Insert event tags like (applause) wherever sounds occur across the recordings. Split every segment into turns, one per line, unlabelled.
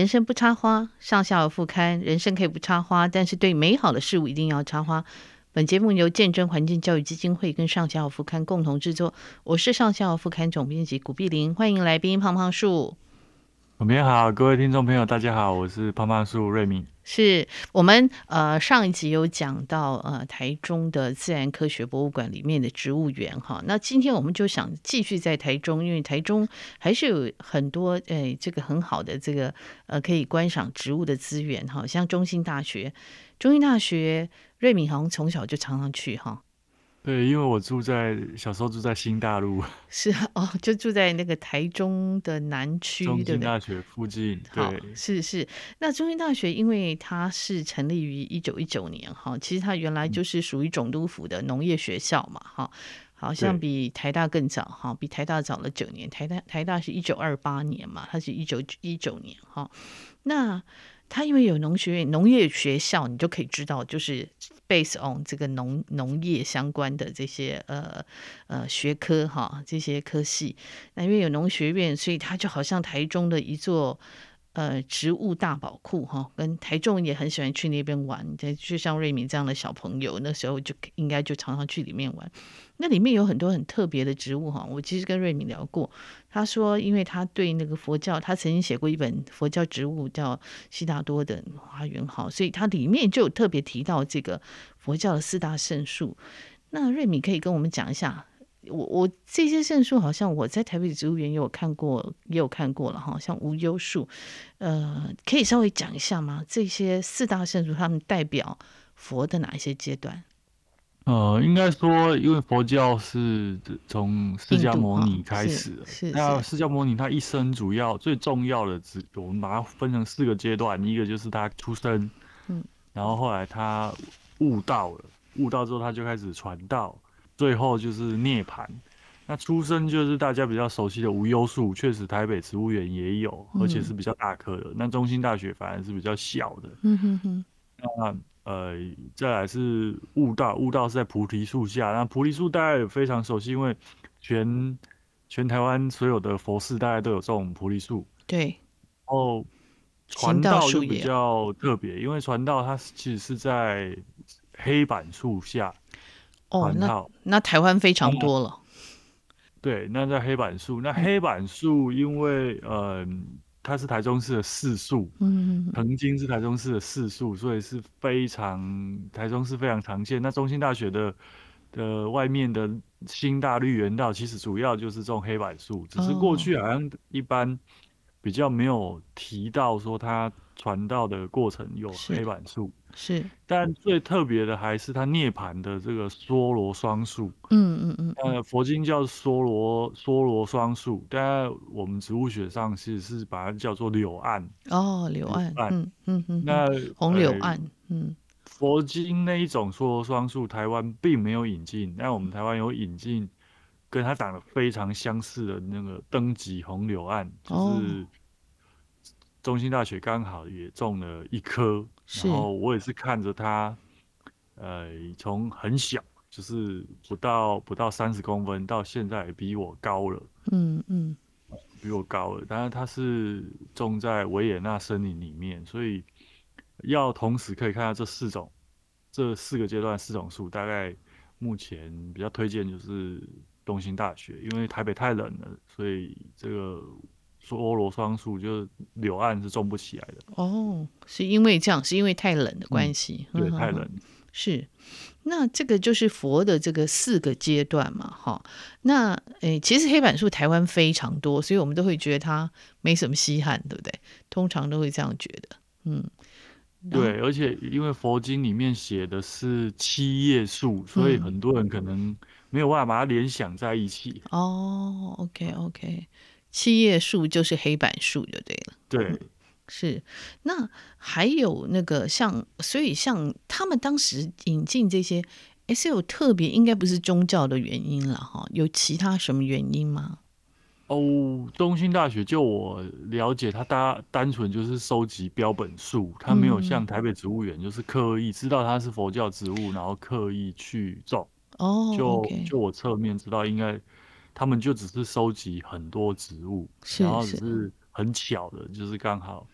人生不插花，上下有副刊。人生可以不插花，但是对美好的事物一定要插花。本节目由见证环境教育基金会跟上下有副刊共同制作。我是上下有副刊总编辑古碧玲，欢迎来宾胖胖树。
总编好，各位听众朋友，大家好，我是胖胖树瑞敏。
是我们呃上一集有讲到呃台中的自然科学博物馆里面的植物园哈，那今天我们就想继续在台中，因为台中还是有很多诶、哎、这个很好的这个呃可以观赏植物的资源哈，像中兴大学，中兴大学瑞敏好像从小就常常去哈。
对，因为我住在小时候住在新大陆，(laughs)
是哦，就住在那个台中的南区，
中兴大学附近。对，
是是。那中兴大学因为它是成立于一九一九年哈，其实它原来就是属于总督府的农业学校嘛哈，好像比台大更早哈，比台大早了九年。台大台大是一九二八年嘛，它是一九一九年哈。那它因为有农学院、农业学校，你就可以知道就是。Base on 这个农农业相关的这些呃呃学科哈，这些科系，那因为有农学院，所以它就好像台中的一座呃植物大宝库哈，跟台中也很喜欢去那边玩，就像瑞敏这样的小朋友，那时候就应该就常常去里面玩。那里面有很多很特别的植物哈，我其实跟瑞敏聊过，他说，因为他对那个佛教，他曾经写过一本佛教植物叫《悉达多的花园号》，所以它里面就有特别提到这个佛教的四大圣树。那瑞敏可以跟我们讲一下，我我这些圣树好像我在台北植物园也有看过，也有看过了哈，像无忧树，呃，可以稍微讲一下吗？这些四大圣树，他们代表佛的哪一些阶段？
呃，应该说，因为佛教是从释迦牟尼开始的。是，是，那释迦牟尼他一生主要最重要的，只我们把它分成四个阶段，一个就是他出生，嗯，然后后来他悟道了，悟道之后他就开始传道，最后就是涅槃。那出生就是大家比较熟悉的无忧树，确实台北植物园也有，而且是比较大棵的。嗯、那中心大学反而是比较小的。嗯哼哼。那呃，再来是悟道，悟道是在菩提树下。那菩提树大家也非常熟悉，因为全全台湾所有的佛寺大家都有这种菩提树。
对。
然后传道就比较特别，因为传道它其实是在黑板树下。
哦，那那台湾非常多了。
对，那在黑板树，那黑板树因为嗯。呃它是台中市的市树，嗯，曾经是台中市的市树，所以是非常台中市非常常见。那中兴大学的的外面的新大绿园道，其实主要就是种黑板树，只是过去好像一般比较没有提到说它传道的过程有黑板树。
是，
但最特别的还是它涅槃的这个梭罗双树。
嗯嗯嗯。
呃，佛经叫梭罗梭罗双树，但我们植物学上其实是把它叫做柳暗。
哦，柳暗。嗯嗯嗯。
那
红柳暗。嗯。
佛经那一种梭罗双树，台湾并没有引进，但我们台湾有引进，跟他长得非常相似的那个灯吉红柳暗，就是。中兴大学刚好也种了一棵，然后我也是看着它，呃，从很小，就是不到不到三十公分，到现在也比我高了，嗯嗯，比我高了。但是它是种在维也纳森林里面，所以要同时可以看到这四种，这四个阶段四种树，大概目前比较推荐就是东兴大学，因为台北太冷了，所以这个。梭罗双树就是柳岸是种不起来的
哦，是因为这样，是因为太冷的关系，
嗯、对，太冷
是。那这个就是佛的这个四个阶段嘛，哈。那诶，其实黑板树台湾非常多，所以我们都会觉得它没什么稀罕，对不对？通常都会这样觉得，嗯，
对。而且因为佛经里面写的是七叶树，所以很多人可能没有办法把它联想在一起。
嗯、哦，OK OK。七叶树就是黑板树就对了。
对、
嗯，(laughs) 是。那还有那个像，所以像他们当时引进这些，哎，是有特别，应该不是宗教的原因了哈？有其他什么原因吗？
哦，中兴大学就我了解，他单单纯就是收集标本树，他没有像台北植物园，就是刻意知道它是佛教植物，然后刻意去种。哦，就、就我侧面知道应该。他们就只是收集很多植物，然后只是很巧的，就是刚好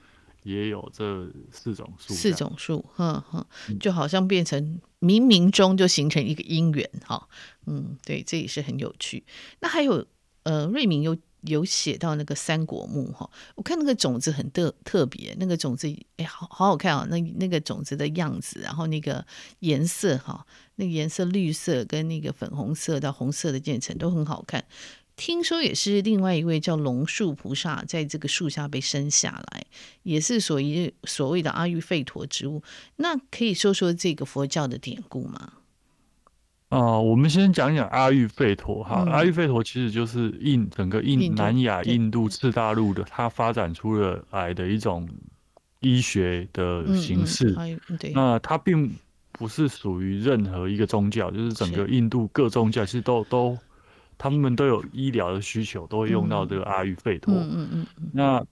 也有这四种树，
四种树，哼哼，就好像变成冥冥中就形成一个因缘哈，嗯，对，这也是很有趣。那还有呃，瑞明有有写到那个三果木哈，我看那个种子很特特别，那个种子哎，好好好看啊，那那个种子的样子，然后那个颜色哈，那个颜色绿色跟那个粉红色到红色的渐层都很好看。听说也是另外一位叫龙树菩萨在这个树下被生下来，也是所谓所谓的阿育吠陀植物。那可以说说这个佛教的典故吗？
啊、呃，我们先讲讲阿育吠陀哈。嗯、阿育吠陀其实就是印整个印南亚印度次大陆的，它发展出了来的一种医学的形式。嗯嗯、对，那它并不是属于任何一个宗教，就是整个印度各宗教其实都都。他们都有医疗的需求，都会用到这个阿育吠陀。嗯嗯嗯嗯、那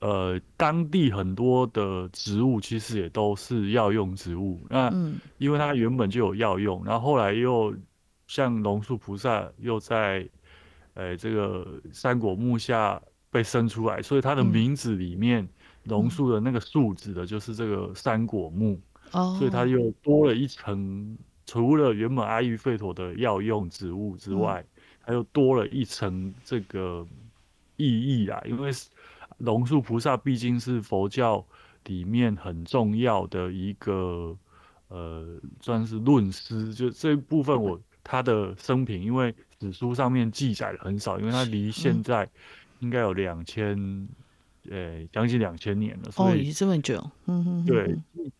呃，当地很多的植物其实也都是药用植物。那因为它原本就有药用，然后后来又像龙树菩萨又在呃这个三果木下被生出来，所以它的名字里面龙树的那个树指的就是这个三果木。哦、所以它又多了一层，除了原本阿育吠陀的药用植物之外。它又多了一层这个意义啊，因为龙树菩萨毕竟是佛教里面很重要的一个呃，算是论师。就这一部分，我他的生平，因为史书上面记载的很少，因为他离现在应该有两千，呃，将近两千年了，所以
这么久，嗯哼，
对，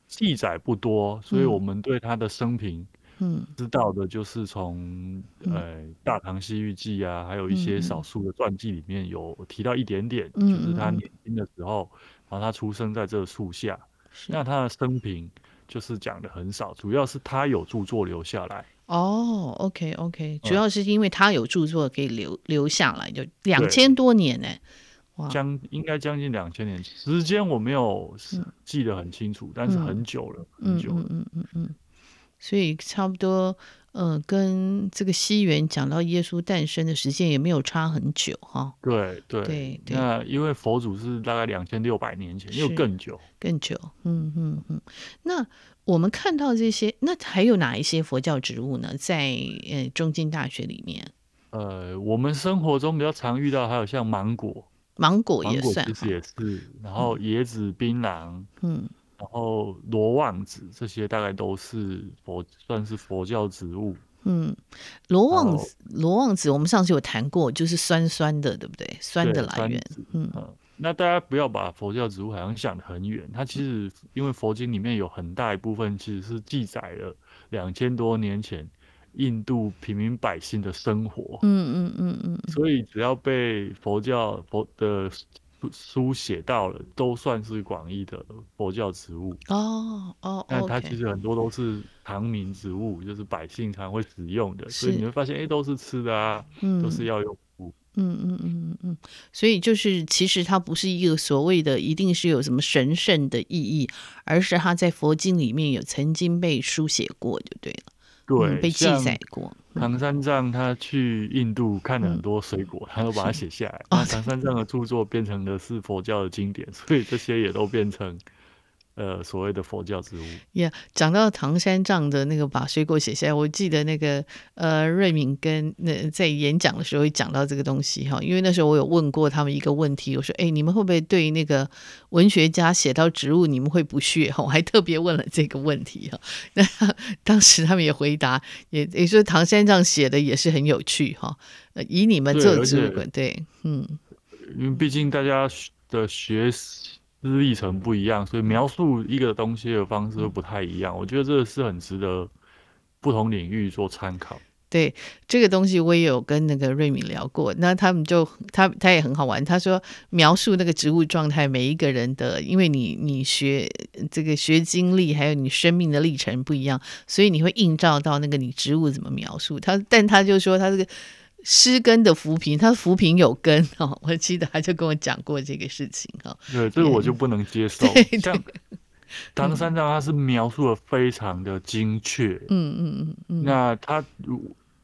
记载不多，所以我们对他的生平。嗯，知道的就是从呃《大唐西域记》啊，还有一些少数的传记里面有提到一点点，就是他年轻的时候，然后他出生在这个树下。那他的生平就是讲的很少，主要是他有著作留下来。
哦，OK OK，主要是因为他有著作可以留留下来，就两千多年呢，哇，将
应该将近两千年，时间我没有记得很清楚，但是很久了，很久了，嗯嗯嗯。
所以差不多，嗯、呃，跟这个西元讲到耶稣诞生的时间也没有差很久哈。
对对对，那因为佛祖是大概两千六百年前，又更久，
更久。嗯嗯嗯。那我们看到这些，那还有哪一些佛教植物呢？在呃中京大学里面，
呃，我们生活中比较常遇到，还有像芒果，
芒果也算，
其实也是。然后椰子、槟榔，嗯。然后罗望子这些大概都是佛，算是佛教植物。
嗯，罗望子，罗望子，我们上次有谈过，就是酸酸的，对不对？酸的来源。嗯，
嗯，那大家不要把佛教植物好像想得很远，它其实因为佛经里面有很大一部分其实是记载了两千多年前印度平民百姓的生活。嗯嗯嗯嗯，所以只要被佛教佛的。书写到了，都算是广义的佛教植物哦哦。但它其实很多都是常民植物，就是百姓常会使用的，所以你会发现，哎，都是吃的啊，都是药用物。
嗯嗯嗯嗯，所以就是其实它不是一个所谓的一定是有什么神圣的意义，而是它在佛经里面有曾经被书写过，就对了。
对、
嗯，被记载过。
唐三藏他去印度看了很多水果，嗯、他都把它写下来。那唐三藏的著作变成的是佛教的经典，所以这些也都变成。呃，所谓的佛教植物。
呀，yeah, 讲到唐三藏的那个把水果写下来，我记得那个呃，瑞敏跟那在演讲的时候会讲到这个东西哈，因为那时候我有问过他们一个问题，我说，哎，你们会不会对那个文学家写到植物，你们会不屑哈？我还特别问了这个问题哈。那当时他们也回答，也也说唐三藏写的也是很有趣哈。以你们做植物，对，嗯，
因为毕竟大家的学习。历程不一样，所以描述一个东西的方式都不太一样。我觉得这个是很值得不同领域做参考。
对，这个东西我也有跟那个瑞敏聊过，那他们就他他也很好玩。他说描述那个植物状态，每一个人的，因为你你学这个学经历，还有你生命的历程不一样，所以你会映照到那个你植物怎么描述。他但他就说他这个。失根的浮萍，它浮萍有根 (laughs) 哦，我记得他就跟我讲过这个事情哈。
对，这个我就不能接受。(laughs) 对对像唐三藏，他是描述的非常的精确。嗯嗯嗯嗯。那他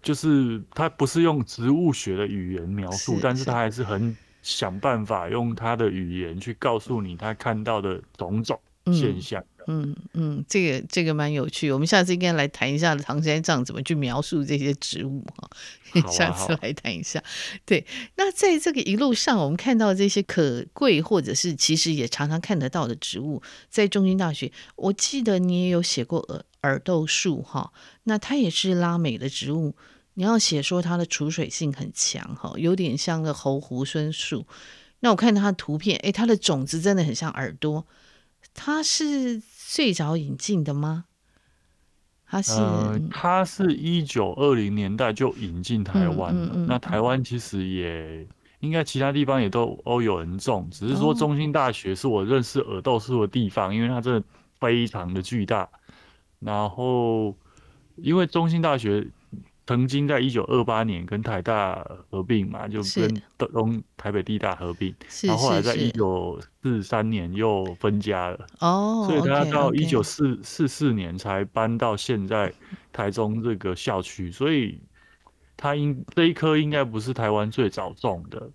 就是他不是用植物学的语言描述，是但是他还是很想办法用他的语言去告诉你他看到的种种现象。
嗯嗯嗯，这个这个蛮有趣，我们下次应该来谈一下唐三藏怎么去描述这些植物哈。(laughs) 下次来谈一下。对，那在这个一路上，我们看到这些可贵或者是其实也常常看得到的植物，在中兴大学，我记得你也有写过耳耳豆树哈，那它也是拉美的植物，你要写说它的储水性很强哈，有点像个猴胡孙树。那我看它的图片，诶，它的种子真的很像耳朵，它是。最早引进的吗？他是，
呃、它是一九二零年代就引进台湾了。嗯嗯嗯、那台湾其实也应该其他地方也都都有人种，只是说中兴大学是我认识耳豆树的地方，哦、因为它真的非常的巨大。然后，因为中兴大学。曾经在一九二八年跟台大合并嘛，就跟东台北地大合并，然后后来在一九四三年又分家了。哦，所以他到一九四四四年才搬到现在台中这个校区，所以他应这一棵应该不是台湾最早种的，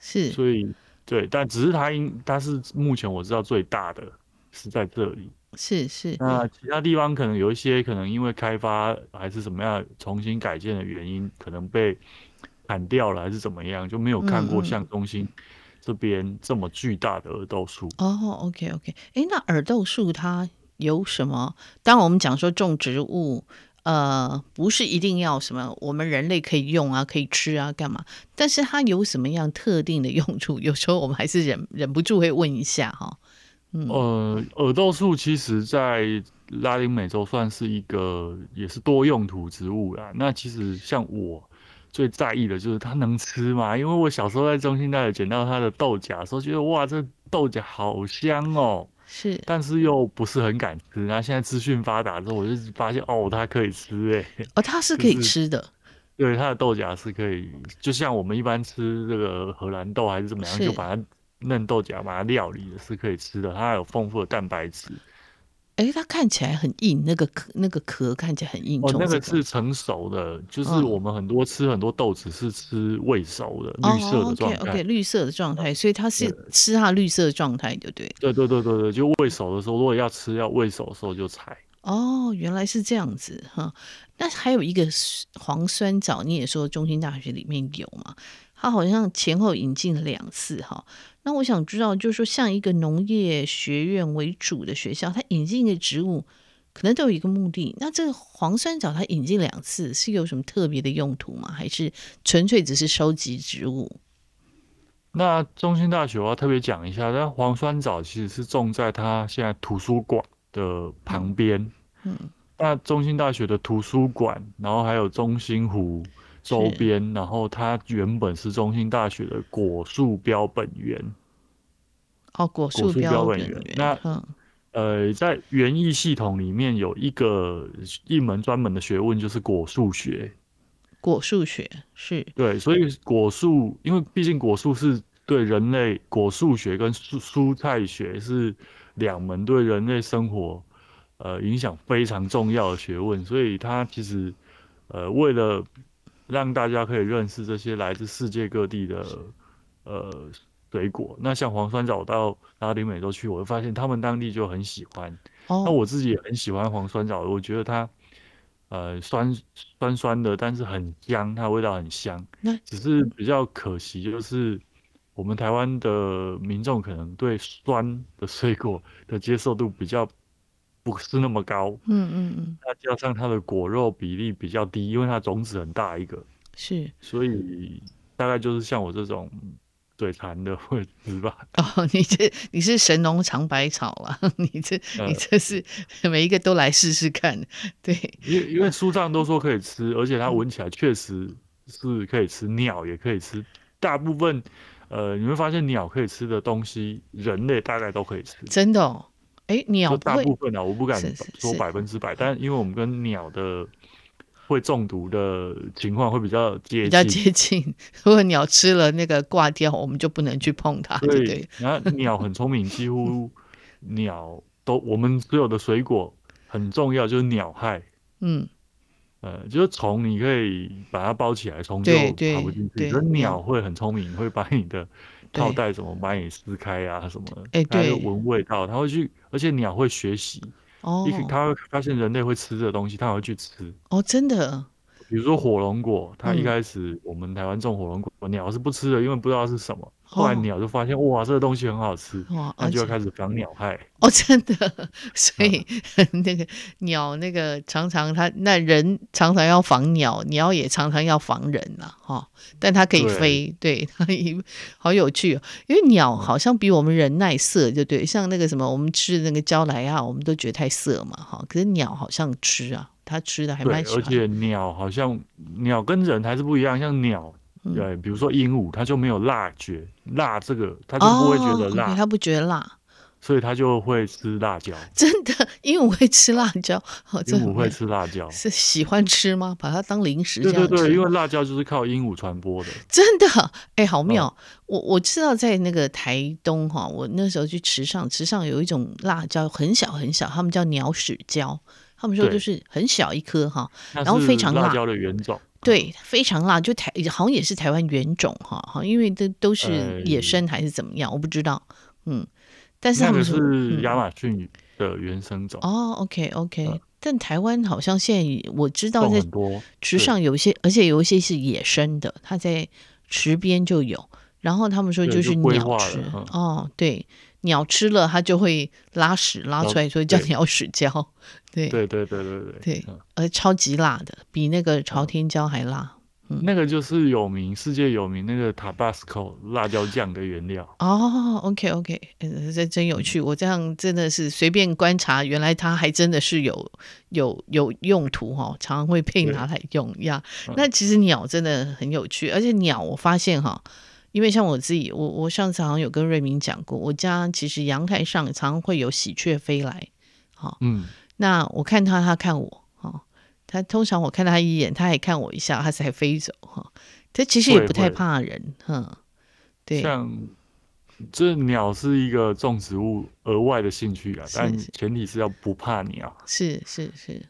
是，
所以对，但只是他应他是目前我知道最大的是在这里。
是是，
那其他地方可能有一些，可能因为开发还是什么样重新改建的原因，可能被砍掉了，还是怎么样，就没有看过像中心这边这么巨大的耳豆树。
哦、嗯，OK OK，哎，那耳豆树它有什么？当然我们讲说种植物，呃，不是一定要什么我们人类可以用啊，可以吃啊，干嘛？但是它有什么样特定的用处？有时候我们还是忍忍不住会问一下哈。嗯、
呃，耳豆树其实在拉丁美洲算是一个也是多用途植物啦。那其实像我最在意的就是它能吃嘛，因为我小时候在中心大学捡到它的豆荚的时候，觉得哇，这豆荚好香哦。
是，
但是又不是很敢吃。然后现在资讯发达之后，我就发现哦，它可以吃哎。
哦，它是可以吃的。
就是、对，它的豆荚是可以，就像我们一般吃这个荷兰豆还是怎么样，就把它。嫩豆荚把它料理的是可以吃的，它还有丰富的蛋白质。
哎、欸，它看起来很硬，那个壳那个壳看起来很硬。
哦，那个是成熟的，就是我们很多吃很多豆子是吃未熟的，哦、绿色的状态。
OK，绿色的状态，所以它是吃它绿色的状态，对不对？
对对对对对，就未熟的时候，如果要吃要未熟的时候就采。
哦，原来是这样子哈。那还有一个黄酸枣，你也说中心大学里面有嘛？它好像前后引进了两次哈。那我想知道，就是说，像一个农业学院为主的学校，它引进一个植物，可能都有一个目的。那这个黄酸枣它引进两次，是有什么特别的用途吗？还是纯粹只是收集植物？
那中心大学我要特别讲一下，那黄酸枣其实是种在它现在图书馆的旁边。嗯，那中心大学的图书馆，然后还有中心湖。周边，然后它原本是中兴大学的果树标本园。
哦，果树标本园。
那，嗯、呃，在园艺系统里面有一个一门专门的学问，就是果树学。
果树学是。
对，所以果树，因为毕竟果树是对人类果树学跟蔬蔬菜学是两门对人类生活呃影响非常重要的学问，所以它其实呃为了。让大家可以认识这些来自世界各地的呃水果。那像黄酸枣到拉丁美洲去，我会发现他们当地就很喜欢。哦、那我自己也很喜欢黄酸枣，我觉得它呃酸酸酸的，但是很香，它味道很香。那只是比较可惜，就是我们台湾的民众可能对酸的水果的接受度比较。不是那么高，嗯嗯嗯，再加上它的果肉比例比较低，因为它种子很大一个，
是，
所以大概就是像我这种嘴馋的会吃吧。
哦，你这你是神农尝百草啊，(laughs) 你这你这是每一个都来试试看，对，
因为因为书上都说可以吃，而且它闻起来确实是可以吃，鸟也可以吃，大部分呃你会发现鸟可以吃的东西，人类大概都可以吃，
真的哦。哎，鸟
大部分啊，我不敢说百分之百，但因为我们跟鸟的会中毒的情况会比较接近，比
较接近。如果鸟吃了那个挂掉，我们就不能去碰它，对对？
然后鸟很聪明，几乎 (laughs) 鸟都我们所有的水果很重要，就是鸟害。嗯，呃，就是虫你可以把它包起来，虫就爬不进去。可是鸟会很聪明，会把你的套袋怎么把你撕开啊什么的。哎，对，它闻味道，它会去，而且鸟会学习。哦，它会发现人类会吃这个东西，它会去吃。
哦，真的。
比如说火龙果，它一开始我们台湾种火龙果，鸟是不吃的，因为不知道是什么。后来鸟就发现，哇，这个东西很好吃，哇，那就要开始防鸟害。
哦，真的，所以、嗯、(laughs) 那个鸟，那个常常它那人常常要防鸟，鸟也常常要防人呐，哈。但它可以飞，对，(laughs) 它好有趣哦。因为鸟好像比我们人耐色，就对，像那个什么，我们吃的那个椒莱啊，我们都觉得太涩嘛，哈。可是鸟好像吃啊。它吃的还蛮喜欢，
而且鸟好像鸟跟人还是不一样，像鸟，嗯、对，比如说鹦鹉，它就没有辣觉，辣这个它就不会觉得辣，
它、哦 okay, 不觉得辣，
所以它就会吃辣椒。
真的，鹦鹉会吃辣椒，
鹦鹉会吃辣椒，
是喜欢吃吗？把它当零食这样
对对对，因为辣椒就是靠鹦鹉传播的。
真的，哎、欸，好妙！嗯、我我知道在那个台东哈，我那时候去池上，池上有一种辣椒很小很小，他们叫鸟屎椒。他们说就是很小一颗哈，然后非常辣。
辣椒的原种，
对，非常辣，就台好像也是台湾原种哈，哈，因为这都是野生还是怎么样，我不知道。嗯，但是他们说
是亚马逊的原生种。
哦，OK OK，但台湾好像现在我知道在池上有一些，而且有一些是野生的，它在池边就有。然后他们说就是鸟吃哦，对。鸟吃了，它就会拉屎拉出来，所以叫鸟屎椒。(laughs) 对
对对对对对
对，而超级辣的，比那个朝天椒还辣。嗯，
那个就是有名，世界有名那个 Tabasco 辣椒酱的原料。
哦，OK OK，这真有趣。我这样真的是随便观察，原来它还真的是有有有用途哈，常常会被拿来用呀。那其实鸟真的很有趣，而且鸟我发现哈。因为像我自己，我我上次好像有跟瑞明讲过，我家其实阳台上常常会有喜鹊飞来，好，嗯，那我看他，他看我，哈，他通常我看他一眼，他也看我一下，他才飞走，哈，他其实也不太怕人，哈，对。
像这鸟是一个种植物额外的兴趣啊，但前提是要不怕鸟，
是是是。是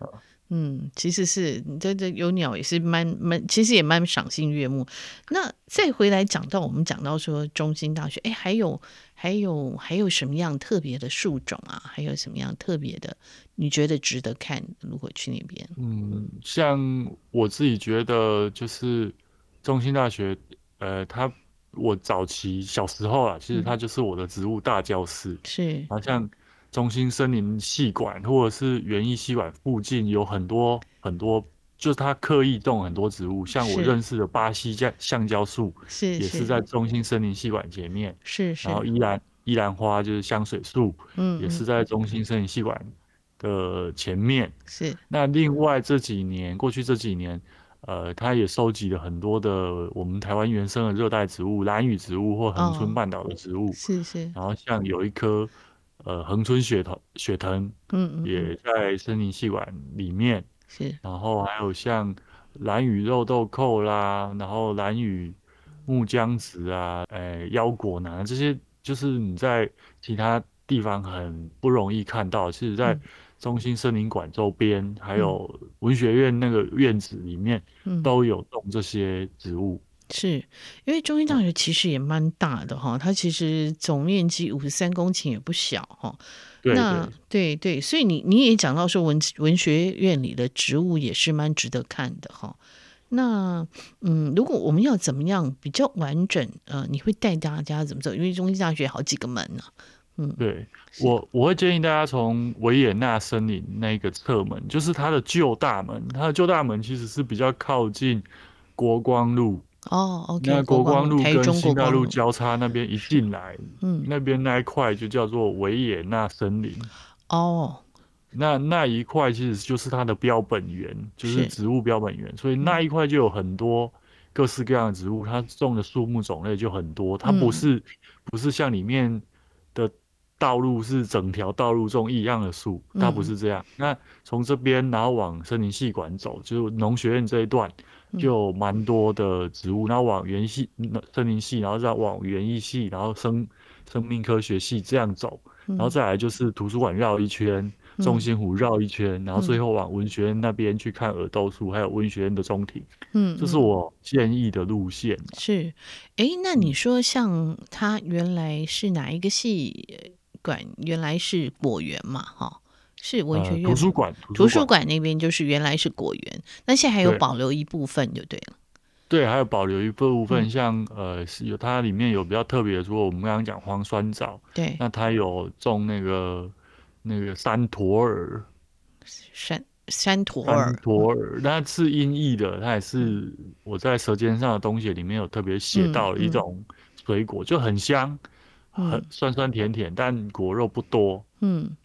嗯，其实是你这这有鸟也是蛮蛮，其实也蛮赏心悦目。那再回来讲到我们讲到说中心大学，哎，还有还有还有什么样特别的树种啊？还有什么样特别的？你觉得值得看？如果去那边，
嗯，像我自己觉得就是中心大学，呃，它我早期小时候啊，其实它就是我的植物大教室，嗯、是好像。中心森林系馆或者是园艺系馆附近有很多很多，就是他刻意种很多植物，像我认识的巴西橡橡胶树，是也是在中心森林系馆前面，是是，然后依兰依兰花就是香水树，嗯，也是在中心森林系馆的前面，是。那另外这几年，过去这几年，呃，他也收集了很多的我们台湾原生的热带植物、兰屿植物或恒春半岛的植物，是是。然后像有一棵。呃，恒春雪藤，雪藤，嗯嗯，也在森林系馆里面，是。然后还有像兰屿肉豆蔻啦，然后兰屿木姜子啊，呃，腰果楠这些，就是你在其他地方很不容易看到，其实在中心森林馆周边，嗯、还有文学院那个院子里面，都有种这些植物。
是因为中兴大学其实也蛮大的哈，它其实总面积五十三公顷也不小哈。那对对，所以你你也讲到说文文学院里的植物也是蛮值得看的哈。那嗯，如果我们要怎么样比较完整，呃，你会带大家怎么走？因为中兴大学好几个门呢。嗯，
对我我会建议大家从维也纳森林那个侧门，就是它的旧大门，它的旧大门其实是比较靠近国光路。
哦，OK，
那国光路跟新大路交叉那边一进来，嗯，那边那一块就叫做维也纳森林。哦，那那一块其实就是它的标本园，就是植物标本园，所以那一块就有很多各式各样的植物，它种的树木种类就很多。它不是、嗯、不是像里面的道路是整条道路种一样的树，它不是这样。嗯、那从这边然后往森林系馆走，就是农学院这一段。就蛮多的植物，然后往园系、森林系，然后再往园艺系，然后生生命科学系这样走，然后再来就是图书馆绕一圈，中心湖绕一圈，然后最后往文学院那边去看耳豆树，还有文学院的中庭。嗯，这是我建议的路线。
是，哎，那你说像他原来是哪一个系管？原来是果园嘛？哈，是文学院
图书馆。
图书馆那边就是原来是果园，那现在还有保留一部分就对了。
对，还有保留一部分，像呃，有它里面有比较特别的，说我们刚刚讲黄酸枣，
对，
那它有种那个那个山驼耳，
山山驼耳，
山驼耳，那是音译的，它也是我在《舌尖上的东西》里面有特别写到的一种水果，就很香，很酸酸甜甜，但果肉不多。嗯，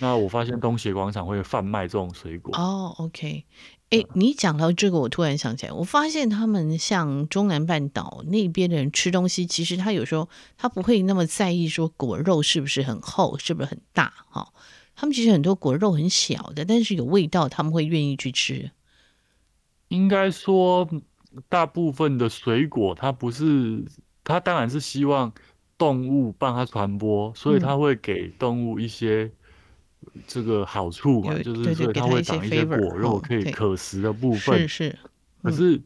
那我发现东协广场会贩卖这种水果。
哦，OK。哎，你讲到这个，我突然想起来，我发现他们像中南半岛那边的人吃东西，其实他有时候他不会那么在意说果肉是不是很厚，是不是很大哈。他们其实很多果肉很小的，但是有味道，他们会愿意去吃。
应该说，大部分的水果，它不是，它当然是希望动物帮它传播，所以它会给动物一些。这个好处嘛，就是说它会长一些果肉，可以可食的部分。
是是。
可是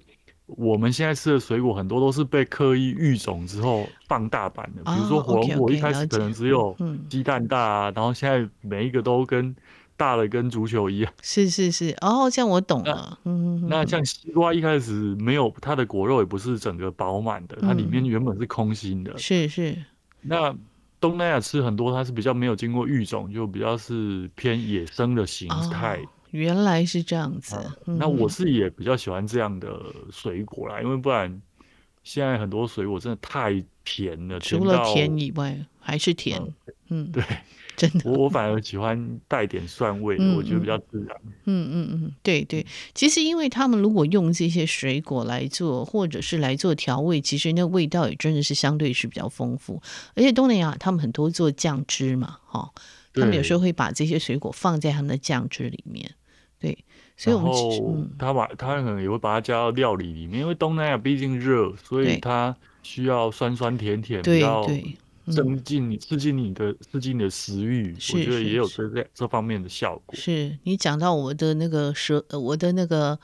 我们现在吃的水果很多都是被刻意育种之后放大版的，比如说火龙果一开始可能只有鸡蛋大啊，然后现在每一个都跟大的跟足球一样。
是是是，哦，这样我懂了。
嗯那像西瓜一开始没有它的果肉也不是整个饱满的，它里面原本是空心的。
是是。
那。东南亚吃很多，它是比较没有经过育种，就比较是偏野生的形态。哦，
原来是这样子。
嗯，那我是也比较喜欢这样的水果啦，因为不然现在很多水果真的太甜了。
除了甜以外，还是甜。嗯，
嗯对。真的，我我反而喜欢带点酸味我觉得比较自然。
嗯嗯嗯，对对，其实因为他们如果用这些水果来做，或者是来做调味，其实那味道也真的是相对是比较丰富。而且东南亚他们很多做酱汁嘛，哈，他们有时候会把这些水果放在他们的酱汁里面。对，所以我们其实、嗯、
他把他可能也会把它加到料理里面，因为东南亚毕竟热，所以它需要酸酸甜甜，
对
比较
对。
增进你刺激你的刺激你的食欲，我觉得也有这这这方面的效果。
是你讲到我的那个舌，我的那个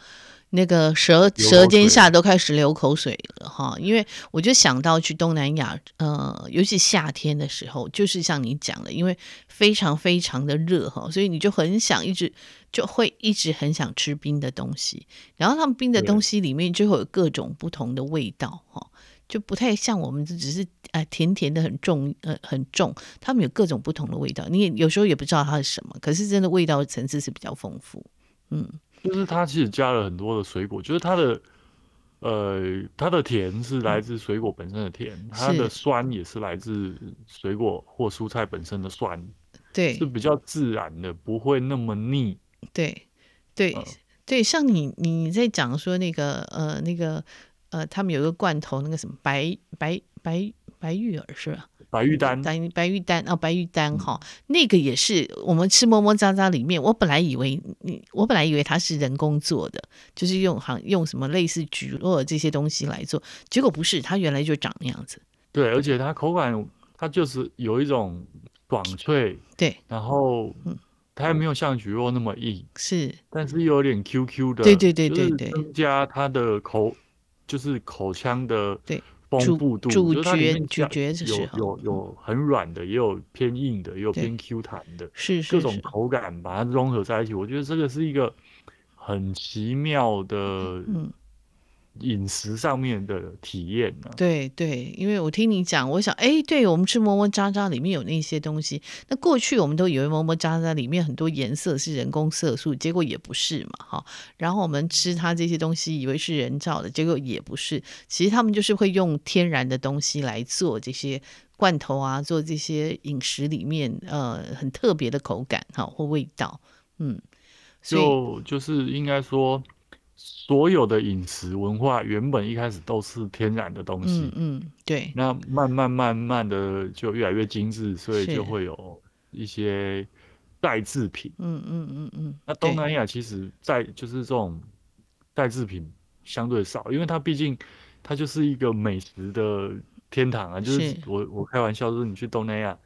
那个舌舌尖下都开始流口水了哈，因为我就想到去东南亚，呃，尤其夏天的时候，就是像你讲的，因为非常非常的热哈，所以你就很想一直就会一直很想吃冰的东西，然后他们冰的东西里面就会有各种不同的味道哈。就不太像我们，只是啊、呃、甜甜的很重，呃很重，他们有各种不同的味道，你也有时候也不知道它是什么，可是真的味道层次是比较丰富，嗯，
就是它其实加了很多的水果，就是它的呃它的甜是来自水果本身的甜，嗯、它的酸也是来自水果或蔬菜本身的酸，
对，
是比较自然的，不会那么腻，
对对、呃、对，像你你在讲说那个呃那个。呃，他们有一个罐头，那个什么白白白白玉儿是吧？
白玉丹，
白白玉丹哦，白玉丹哈，那个也是我们吃么么喳喳里面，我本来以为你，我本来以为它是人工做的，就是用好像用什么类似蒟蒻这些东西来做，结果不是，它原来就长那样子。
对，而且它口感，它就是有一种爽脆，
对，
然后它也没有像蒟蒻那么硬，
是，
但是又有点 Q Q 的，
对对对对对，
增加它的口。就是口腔的丰富度，
咀
嚼
咀嚼的时候，
有有有很软的，也有偏硬的，也有偏 Q 弹的，
是
各种口感把它融合在一起。我觉得这个是一个很奇妙的，嗯。饮食上面的体验呢、啊？
对对，因为我听你讲，我想，哎，对我们吃么么喳喳里面有那些东西。那过去我们都以为么么喳喳里面很多颜色是人工色素，结果也不是嘛，哈。然后我们吃它这些东西，以为是人造的，结果也不是。其实他们就是会用天然的东西来做这些罐头啊，做这些饮食里面呃很特别的口感哈或味道，嗯。
就就是应该说。所有的饮食文化原本一开始都是天然的东西，
嗯，嗯，对。
那慢慢慢慢的就越来越精致，所以就会有一些代制品，
嗯嗯嗯嗯。
那东南亚其实在就是这种代制品相对少，因为它毕竟它就是一个美食的天堂啊。就是我我开玩笑说，你去东南亚，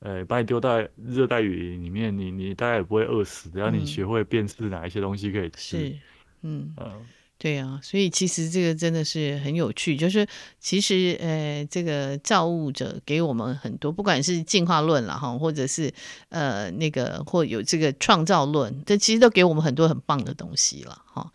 呃，把你丢在热带雨林里面，你你大概也不会饿死，只要你学会辨识哪一些东西可以吃。
是，嗯。嗯对啊，所以其实这个真的是很有趣，就是其实呃，这个造物者给我们很多，不管是进化论了哈，或者是呃那个或有这个创造论，这其实都给我们很多很棒的东西了哈。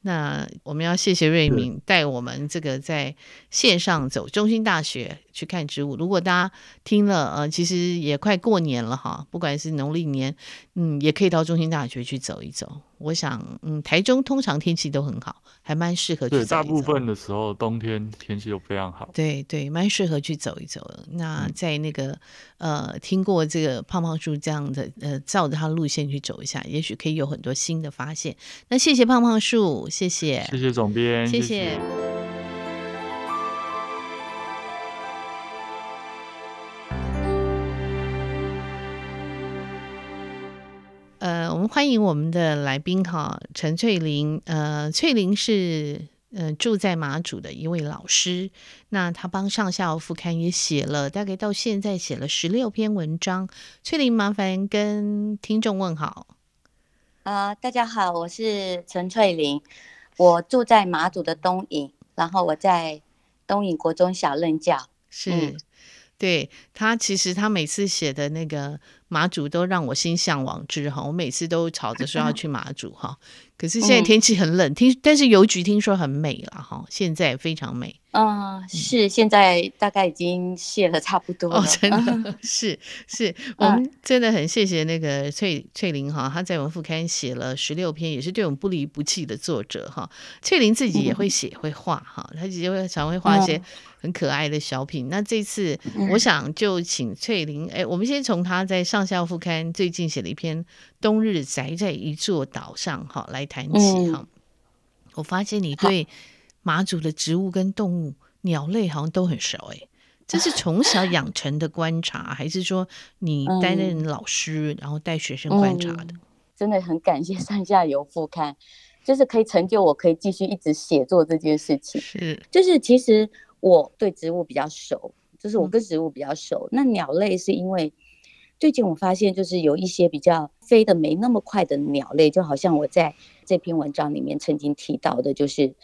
那我们要谢谢瑞敏带我们这个在线上走中心大学去看植物。如果大家听了呃，其实也快过年了哈，不管是农历年，嗯，也可以到中心大学去走一走。我想，嗯，台中通常天气都很好，还蛮适合去走一走。对，
大部分的时候冬天天气都非常好。
对对，蛮适合去走一走的。那在那个、嗯、呃，听过这个胖胖树这样的呃，照着他的路线去走一下，也许可以有很多新的发现。那谢谢胖胖
树，谢谢，谢
谢总编，谢谢。谢谢欢迎我们的来宾哈，陈翠玲。呃，翠玲是呃住在马祖的一位老师，那她帮上下游副刊也写了，大概到现在写了十六篇文章。翠玲，麻烦跟听众问好。
啊、呃，大家好，我是陈翠玲，我住在马祖的东引，然后我在东引国中小任教。
是，嗯、对他，其实他每次写的那个。马祖都让我心向往之哈，我每次都吵着说要去马祖哈，可是现在天气很冷，听但是邮局听说很美了哈，现在非常美。
嗯，是现在大概已经谢了差不多了。
哦，真的 (laughs) 是是，我们真的很谢谢那个翠翠玲哈，她在我们副刊写了十六篇，也是对我们不离不弃的作者哈。翠玲自己也会写会画哈，她自己会常会画一些很可爱的小品。那这次我想就请翠玲，哎，我们先从她在上下副刊最近写了一篇《冬日宅在一座岛上》哈来谈起哈。我发现你对。马祖的植物跟动物、鸟类好像都很熟哎，这是从小养成的观察，还是说你担任老师，然后带学生观察的？
嗯，真的很感谢上下游副刊，就是可以成就我可以继续一直写作这件事情。
是，
就是其实我对植物比较熟，就是我跟植物比较熟。嗯，那鸟类是因为最近我发现，就是有一些比较飞得没那么快的鸟类，就好像我在这篇文章里面曾经提到的，就是。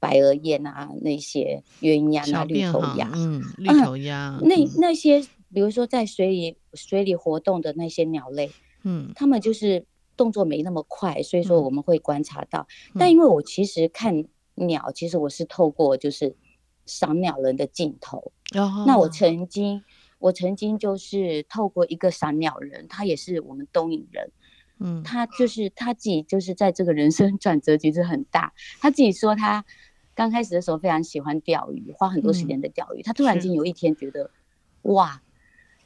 白额雁啊，那些鸳鸯啊，绿头鸭，
嗯，绿头鸭，
嗯、那那些，比如说在水里水里活动的那些鸟类，嗯，它们就是动作没那么快，所以说我们会观察到。嗯、但因为我其实看鸟，其实我是透过就是赏鸟人的镜头。哦、那我曾经，我曾经就是透过一个赏鸟人，他也是我们东引人，嗯，他就是他自己就是在这个人生 (laughs) 转折其实很大，他自己说他。刚开始的时候非常喜欢钓鱼，花很多时间在钓鱼。嗯、他突然间有一天觉得，哇，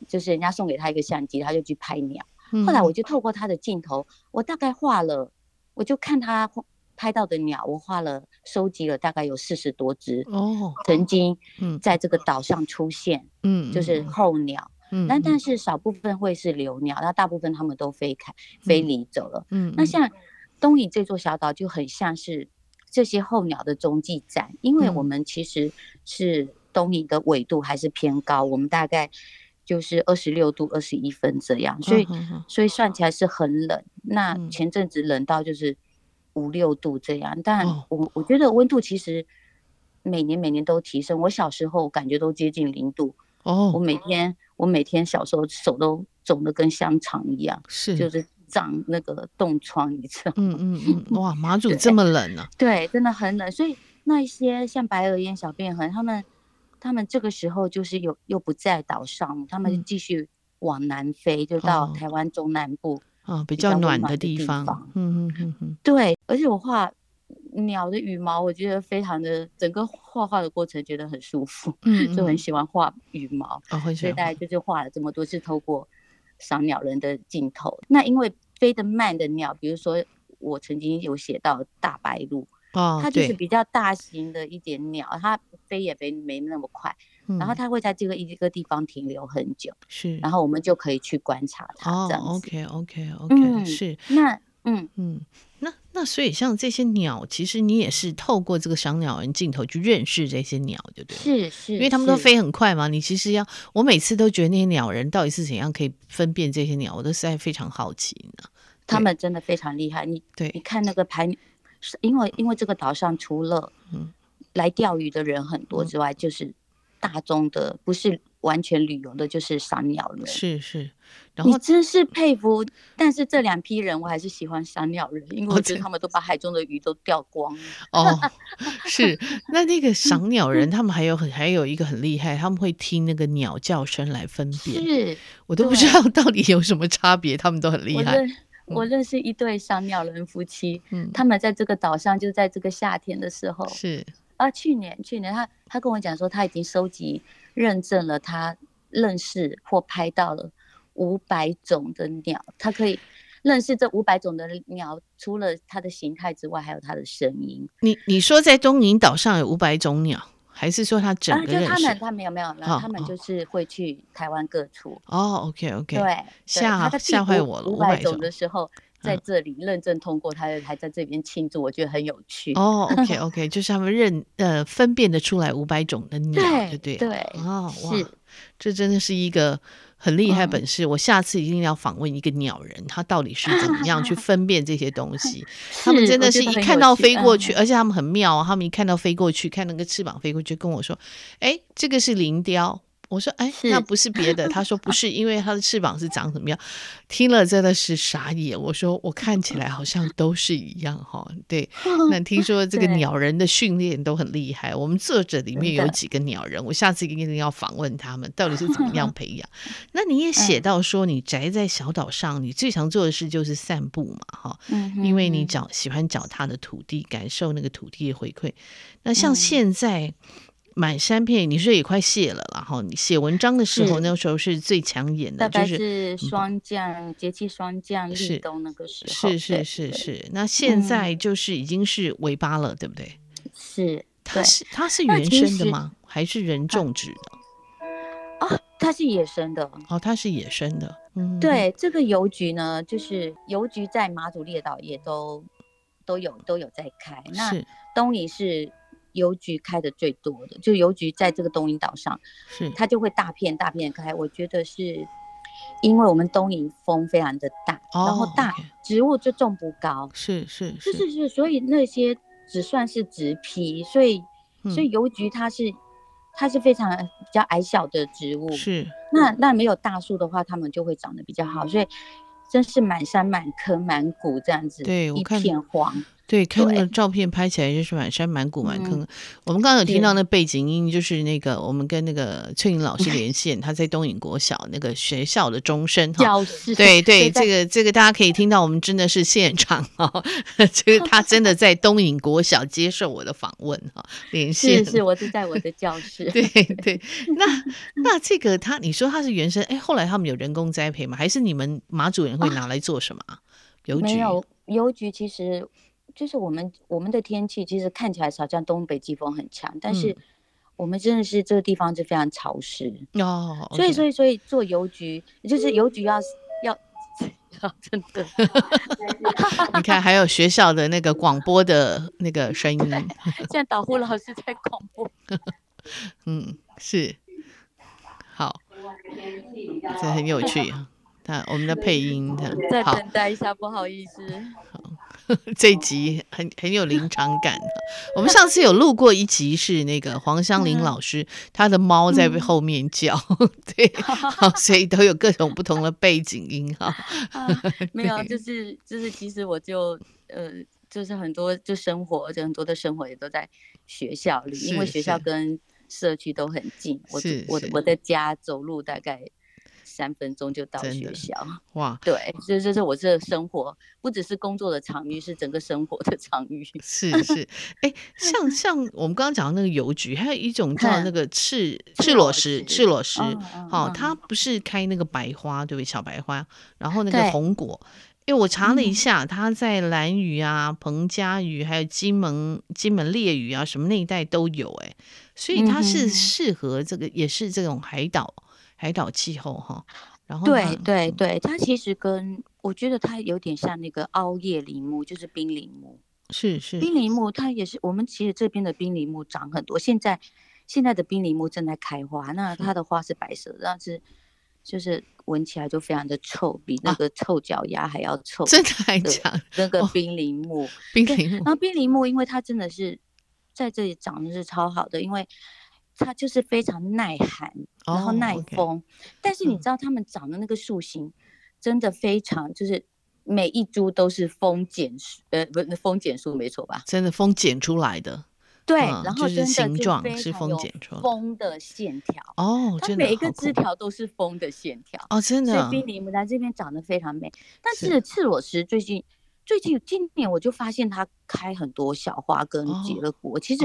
就是人家送给他一个相机，他就去拍鸟。嗯、后来我就透过他的镜头，我大概画了，我就看他拍到的鸟，我画了，收集了大概有四十多只。哦，曾经在这个岛上出现，嗯，就是候鸟，嗯，但但是少部分会是留鸟，那大部分他们都飞开，飞离走了。嗯，那像东引这座小岛就很像是。这些候鸟的中继站，因为我们其实是东引的纬度还是偏高，嗯、我们大概就是二十六度二十一分这样，所以、嗯、所以算起来是很冷。嗯、那前阵子冷到就是五六度这样，但我我觉得温度其实每年每年都提升。我小时候感觉都接近零度哦，我每天我每天小时候手都肿得跟香肠一样，是就是。长那个冻疮一层，
嗯嗯嗯，哇，马 (laughs) 祖这么冷呢？啊？(laughs)
对，真的很冷。所以那一些像白额燕、小便痕，他们他们这个时候就是有又不在岛上，他们继续往南飞，嗯、就到台湾中南部
啊，比较暖的地方。嗯嗯嗯嗯，
对。而且我画鸟的羽毛，我觉得非常的，整个画画的过程觉得很舒服，嗯，嗯，就很喜欢画羽毛，哦、所以大概就是画了这么多次，透过。赏鸟人的镜头，那因为飞得慢的鸟，比如说我曾经有写到大白鹭，哦，它就是比较大型的一点鸟，它飞也飞没那么快，嗯、然后它会在这个一个地方停留很久，是，然后我们就可以去观察它，这样子。
哦，OK OK OK，、嗯、是。
那嗯
嗯。那那所以像这些鸟，其实你也是透过这个赏鸟人镜头去认识这些鸟，对不对？
是是，
因为他们都飞很快嘛。你其实要，我每次都觉得那些鸟人到底是怎样可以分辨这些鸟，我都是在非常好奇呢。
他们真的非常厉害。你对，你看那个排，因为因为这个岛上除了嗯来钓鱼的人很多之外，嗯、就是大宗的不是。完全旅游的就是赏鸟人，
是是，然后
你真是佩服。但是这两批人，我还是喜欢赏鸟人，因为我觉得他们都把海中的鱼都钓光了。
哦，是。那那个赏鸟人，他们还有很还有一个很厉害，他们会听那个鸟叫声来分辨。
是，
我都不知道到底有什么差别，他们都很厉害。
我认识一对赏鸟人夫妻，嗯，他们在这个岛上，就在这个夏天的时候，
是
啊，去年去年他他跟我讲说，他已经收集。认证了，他认识或拍到了五百种的鸟，他可以认识这五百种的鸟，除了它的形态之外，还有它的声音。
你你说在东引岛上有五百种鸟，还是说他整个认识？啊、就
他们，他们有没有？没有，哦、他们就是会去台湾各处。
哦，OK OK，
对，
吓吓坏我了，
五百种的时候。在这里认证通过，他还在这边庆祝，我觉得很有趣。
哦，OK OK，(laughs) 就是他们认呃分辨得出来五百种的鸟，对对
对。
哦，哇，这真的是一个很厉害本事。我下次一定要访问一个鸟人，他到底是怎么样去分辨这些东西？(laughs) 他们真的是一看到飞过去，而且他们很妙，他们一看到飞过去，看那个翅膀飞过去，跟我说：“哎，这个是林雕。”我说，哎，那不是别的。他说 (laughs) 不是，因为它的翅膀是长什么样？听了真的是傻眼。我说我看起来好像都是一样哈。对，(laughs) 那听说这个鸟人的训练都很厉害。我们作者里面有几个鸟人，我下次一定要访问他们，到底是怎么样 (laughs) 培养。那你也写到说，你宅在小岛上，你最常做的事就是散步嘛，哈，因为你找喜欢脚踏的土地，感受那个土地的回馈。那像现在。满山遍野，你说也快谢了，然后你写文章的时候，那个时候是最抢眼的，
就是霜降节气霜降立冬那个时候，
是是是是。那现在就是已经是尾巴了，对不对？
是，
它是它是原生的吗？还是人种植的？
啊，它是野生的。
哦，它是野生的。嗯，
对，这个邮局呢，就是邮局在马祖列岛也都都有都有在开。那东引是。邮局开的最多的，就邮局在这个东引岛上，是。它就会大片大片开。我觉得是因为我们东引风非常的大，哦、然后大 okay 植物就种不高，
是是
是是。是，所以那些只算是植皮，所以、嗯、所以邮局它是它是非常比较矮小的植物，
是。
那那没有大树的话，它们就会长得比较好，所以真是满山满坑满谷这样子，
对，
一片黄。
对，看那个照片拍起来就是满山满谷满坑。嗯、我们刚刚有听到那背景音，就是那个我们跟那个翠玲老师连线，他在东影国小那个学校的钟声哈。教室。对对，这个这个大家可以听到，我们真的是现场哈，(laughs) 这个他真的在东影国小接受我的访问哈，连线。
是是，我是在我的教室。
对 (laughs) 对，那那这个他，你说他是原生，哎，后来他们有人工栽培吗？还是你们马主任会拿来做什么？邮局。
没有，邮局其实。就是我们我们的天气其实看起来好像东北季风很强，但是我们真的是这个地方是非常潮湿。
哦，
所以所以所以做邮局就是邮局要要 (laughs) 要真的，(laughs)
你看还有学校的那个广播的那个声音，
现在导护老师在广播，(laughs)
嗯是好，这很有趣啊，他我们的配音的，
再等待一下，不好意思。(laughs)
这一集很很有临场感。我们上次有录过一集，是那个黄香玲老师，他的猫在后面叫，对，(laughs) 好，所以都有各种不同的背景音哈。
没有，(laughs) 就是就是，其实我就呃，就是很多就生活，就很多的生活也都在学校里，因为学校跟社区都很近，我我我的家走路大概。三分钟就到学校，
哇！
对，这这是我这生活，不只是工作的场域，是整个生活的场域。
是 (laughs) 是，哎，像像我们刚刚讲的那个邮局，还有一种叫那个赤赤裸石，赤裸石，好，它不是开那个白花，对不对？小白花，然后那个红果，因为我查了一下，它在兰屿啊、彭佳屿，还有金门、金门烈屿啊，什么那一带都有，哎，所以它是适合这个，也是这种海岛。海岛气候哈，然后
对对对，它其实跟我觉得它有点像那个凹叶林木，就是冰林木。
是是，
冰铃木它也是我们其实这边的冰铃木长很多，现在现在的冰铃木正在开花，那它的花是白色的，但是就是闻起来就非常的臭，比那个臭脚丫还要臭。(laughs)
真的还讲
那个冰铃木，哦、
冰铃木，
然后冰铃木因为它真的是在这里长得是超好的，因为。它就是非常耐寒，然后耐风，oh. 但是你知道它们长的那个树形，真的非常，就是每一株都是风剪树，呃，不是风剪树，没错吧？
真的风剪出来的，
对，嗯、然后真的
就是形状是风剪出来的，
风的线条
哦，
它每一个枝条都是风的线条
哦，真的，
所以冰铃木在这边长得非常美，但是赤裸石最近。最近今年我就发现它开很多小花跟结了果。Oh, 其实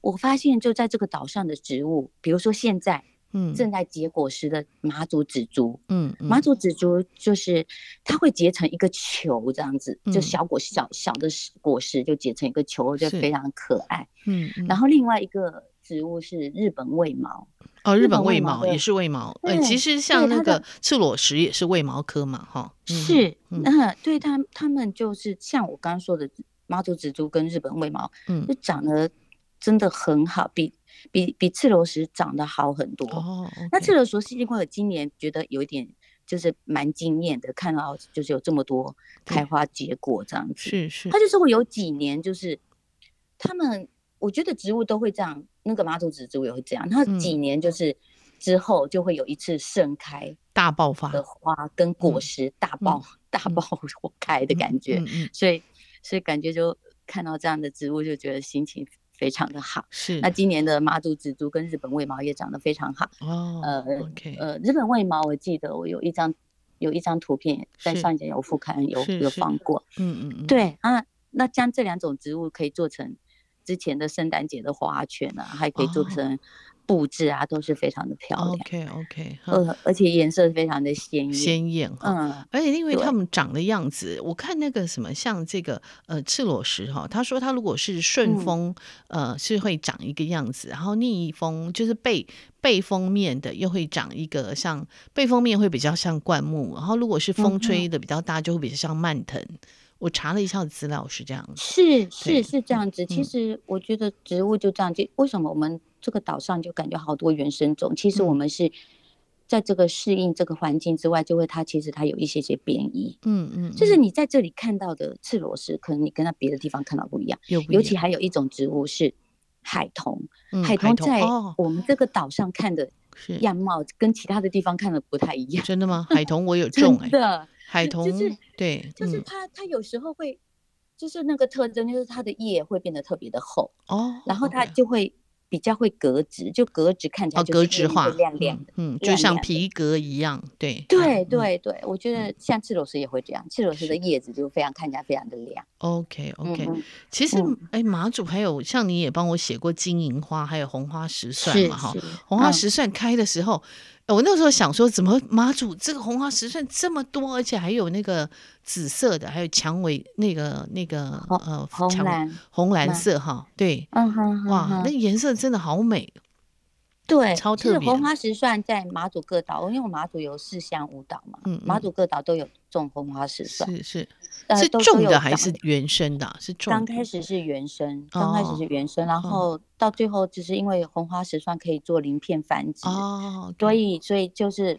我发现就在这个岛上的植物，比如说现在嗯正在结果实的麻竹紫珠，嗯，麻竹紫珠就是它会结成一个球这样子，嗯、就小果小小的果实就结成一个球，就非常可爱。嗯，然后另外一个植物是日本卫矛。
哦，日本卫矛也是卫矛，嗯，其实像那个赤裸石也是卫矛科嘛，哈，
是，嗯，对他他们就是像我刚刚说的马祖紫珠跟日本卫矛，嗯，就长得真的很好，比比比赤裸石长得好很多。哦，okay，那赤裸石是因为我今年觉得有一点就是蛮惊艳的，看到就是有这么多开花结果这样子，是是，它就是会有几年就是他们。我觉得植物都会这样，那个马祖紫珠也会这样。它几年就是之后就会有一次盛开
大爆发
的花跟果实大爆、(laughs) 嗯、大爆开的感觉，所以所以感觉就看到这样的植物就觉得心情非常的好。是，那今年的马祖紫珠跟日本卫矛也长得非常好。哦，呃、呃，日本卫矛我记得我有一张有一张图片在上一节有副刊有有放过。嗯嗯嗯，对啊，那将这两种植物可以做成。之前的圣诞节的花圈啊，还可以做成布置啊，oh. 都是非常的漂亮。OK OK，呃，而且颜色非常的鲜艳
鲜艳。嗯，而且因为它们长的样子，我看那个什么，像这个呃赤裸石哈，他说他如果是顺风，嗯、呃是会长一个样子，然后逆风就是背背封面的又会长一个像背封面会比较像灌木，然后如果是风吹的比较大，就会比较像蔓藤。嗯我查了一下资料，是这样子，
是是是这样子。其实我觉得植物就这样，就为什么我们这个岛上就感觉好多原生种？其实我们是在这个适应这个环境之外，就会它其实它有一些些变异。嗯嗯，就是你在这里看到的赤裸石，可能你跟它别的地方看到不一样。有，尤其还有一种植物是海桐，海桐在我们这个岛上看的样貌跟其他的地方看的不太一样。
真的吗？(laughs) 海桐我有种哎。
的。
海桐
就是
对，
就是它，它有时候会，就是那个特征，就是它的叶会变得特别的厚哦，然后它就会。比较会格子，就格子看起来就是亮亮的，
嗯，就像皮革一样，对，
对对对，我觉得像赤裸石也会这样，赤裸石的叶子就非常看起来非常的亮。
OK OK，其实哎，马祖还有像你也帮我写过金银花，还有红花石蒜嘛哈，红花石蒜开的时候。我那时候想说，怎么马祖这个红花石蒜这么多，而且还有那个紫色的，还有蔷薇那个那个呃
红蓝
红蓝色哈，对，嗯哼，哇，那颜色真的好美。
对，
超特别。
红花石蒜在马祖各岛，因为我马祖有四乡五岛嘛，嗯，马祖各岛都有种红花石蒜，
是是，是种的还是原生的？是种。
刚开始是原生，刚开始是原生，然后到最后就是因为红花石蒜可以做鳞片繁殖，哦，所以所以就是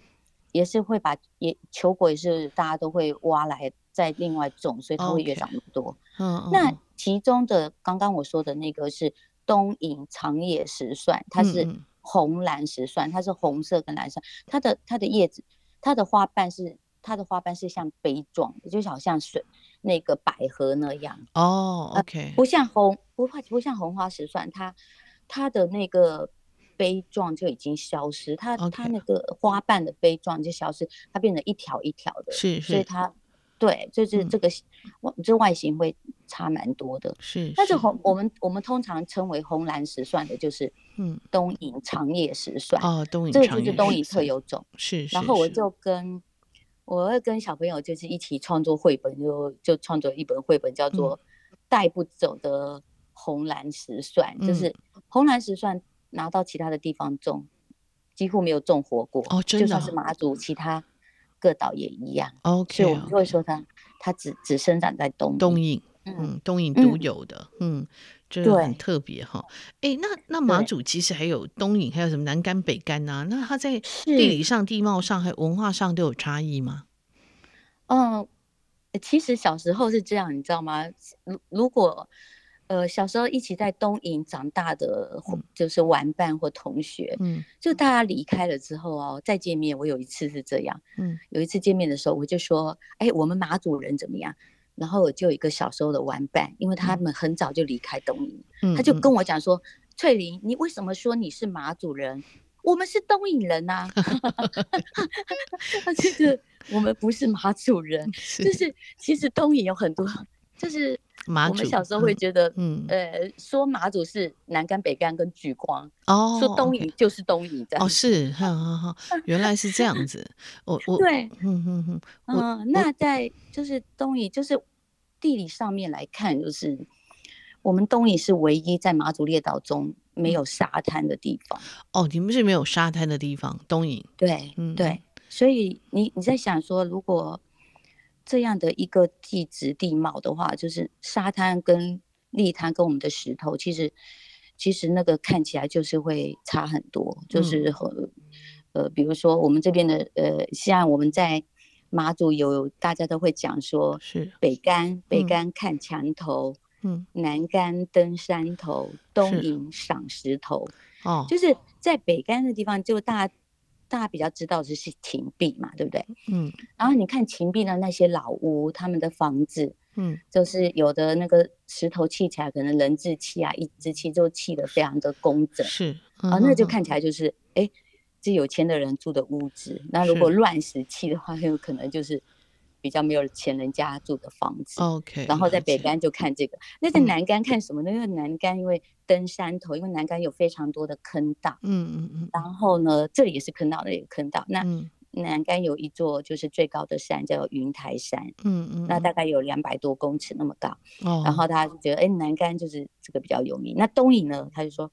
也是会把也球果也是大家都会挖来再另外种，所以它会越长越多。嗯，那其中的刚刚我说的那个是东引长野石蒜，它是。红蓝石蒜，它是红色跟蓝色，它的它的叶子，它的花瓣是它的花瓣是像杯状的，就好像水那个百合那样。
哦、oh，OK，、呃、
不像红不怕不像红花石蒜，它它的那个杯状就已经消失，它.它那个花瓣的杯状就消失，它变成一条一条的。是是，所以它。对，就是这个，外、嗯、这外形会差蛮多的。是，是，但是红我们我们通常称为红蓝石蒜的，就是嗯，东引长叶石蒜。哦，东引这个就是东引特有种。是，是，然后我就跟我会跟小朋友就是一起创作绘本，就就创作一本绘本，叫做《带不走的红蓝石蒜》，嗯，就是红蓝石蒜拿到其他的地方种，几乎没有种活过。哦，真的，就算是马祖其他。各岛也一样。
OK，
所以我们就会说它它只只生长在东
东引，嗯，东引独有的，嗯，这个很特别哈。哎，那那马祖其实还有东引，还有什么南竿、北竿啊？那它在地理上、地貌上还有文化上都有差异吗？
嗯，其实小时候是这样，你知道吗？如如果呃小时候一起在东引长大的，就是玩伴或同学，嗯，就大家离开了之后哦，再见面，我有一次是这样，嗯，有一次见面的时候，我就说，哎，我们马祖人怎么样？然后我就有一个小时候的玩伴，因为他们很早就离开东营，嗯，他就跟我讲说，翠玲，你为什么说你是马祖人？我们是东营人呐，(laughs) 啊就是我们不是马祖人，就是其实东营有很多，就是我们小时候会觉得，嗯，呃，说马祖是南竿、北竿跟莒光，哦，说东引就是东引这样，
哦，是，好好好，原来是这样子，我我 (laughs)
对，嗯嗯嗯，嗯，那在就是东引，就是地理上面来看，就是我们东引是唯一在马祖列岛中。没有沙滩的地方。
哦，你们是没有沙滩的地方，东引。
对，嗯对，所以你你在想说，如果这样的一个地质地貌的话，就是沙滩跟砾滩跟我们的石头，其实其实那个看起来就是会差很多，就是和、嗯、呃，比如说我们这边的呃，像我们在马祖有大家都会讲说，是北干北干看墙头。嗯，南干登山头，东引赏石头。哦，就是在北干的地方，就大家大家比较知道的是秦壁嘛，对不对？嗯，然后你看秦壁的那些老屋，他们的房子，嗯，就是有的那个石头砌起来，可能人字砌啊，一字砌就砌得非常的工整。是，啊，那就看起来就是，哎，这有钱的人住的屋子。那如果乱石砌的话，很有可能就是。比较没有钱人家住的房子，OK，然后在北竿就看这个，那在南竿看什么呢？因为南竿因为登山头，因为南竿有非常多的坑道，嗯嗯嗯，然后呢，这里也是坑道，那里有坑道。那南竿有一座就是最高的山叫云台山，嗯嗯，那大概有两百多公尺那么高，哦，然后他就觉得，哎，南竿就是这个比较有名。那东引呢，他就说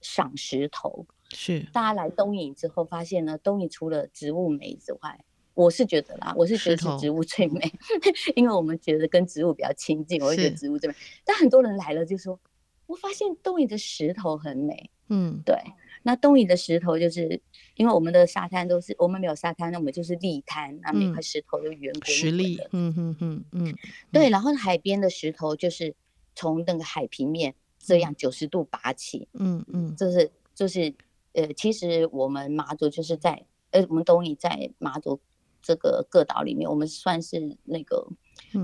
赏石头，是。大家来东引之后发现呢，东引除了植物美之外，我是觉得啦，我是觉得是植物最美，(laughs) 因为我们觉得跟植物比较亲近，我会觉得植物最美。但很多人来了就说，我发现东引的石头很美。嗯，对。那东引的石头就是因为我们的沙滩都是我们没有沙滩，那我们就是砾滩，那每块石头都圆滚滚的。实力。嗯嗯嗯嗯。对，然后海边的石头就是从那个海平面这样九十度拔起。嗯嗯。就是就是呃，其实我们马祖就是在呃，我们东引在马祖。这个各岛里面，我们算是那个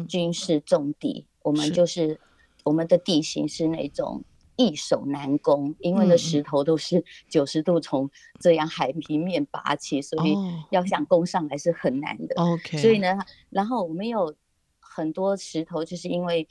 军事重地。嗯、我们就是我们的地形是那种易守难攻，因为那石头都是 (laughs) 九十度从这样海平面拔起，所以要想攻上来是很难的。OK，所以呢，然后我们有很多石头，就是因为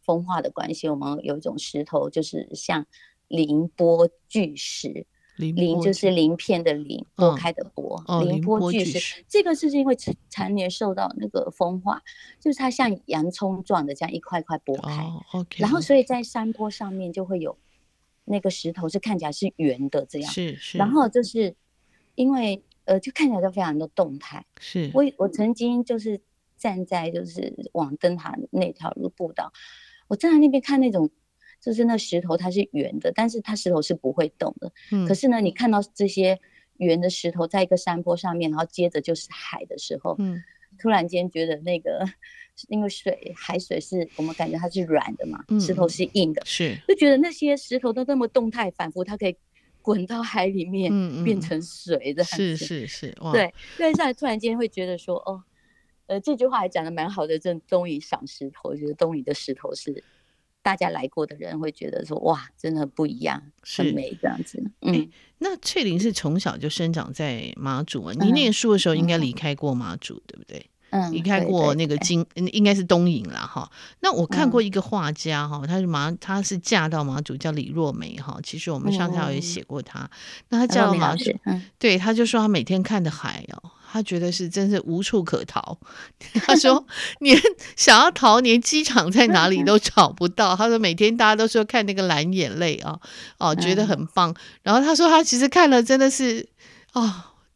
风化的关系，我们有一种石头就是像凌波巨石。鳞就是鳞片的鳞，剥开的剥。凌波巨石，这个是因为常年受到那个风化，就是它像洋葱状的这样一块块剥开，然后所以在山坡上面就会有那个石头是看起来是圆的这样，是是。然后就是因为呃，就看起来就非常的动态。是我我曾经就是站在就是往灯塔那条路步道，我站在那边看那种。就是那石头它是圆的，但是它石头是不会动的。嗯。可是呢，你看到这些圆的石头在一个山坡上面，然后接着就是海的时候，嗯，突然间觉得那个，因为水海水是我们感觉它是软的嘛，嗯，石头是硬的，是，就觉得那些石头都那么动态反复，它可以滚到海里面，嗯，变成水的。是是是，哇。对，对，上来突然间会觉得说，哦，呃，这句话还讲的蛮好的，这东引赏石头，我觉得东引的石头是。大家来过的人会觉得说，哇，真的不一样，很美这样子。嗯，欸、
那翠玲是从小就生长在马祖啊？你念书的时候应该离开过马祖，嗯、对不对？嗯，离开过那个金，应该是东引了哈。那我看过一个画家哈，他是马，她是嫁到马祖，叫李若梅哈。其实我们上下也写过她。嗯、那她嫁到马祖，嗯、对，他就说她每天看的海哦。他觉得是真是无处可逃。他说，连想要逃，连机场在哪里都找不到。他说，每天大家都说看那个蓝眼泪啊，哦，觉得很棒。然后他说，他其实看了真的是，哦，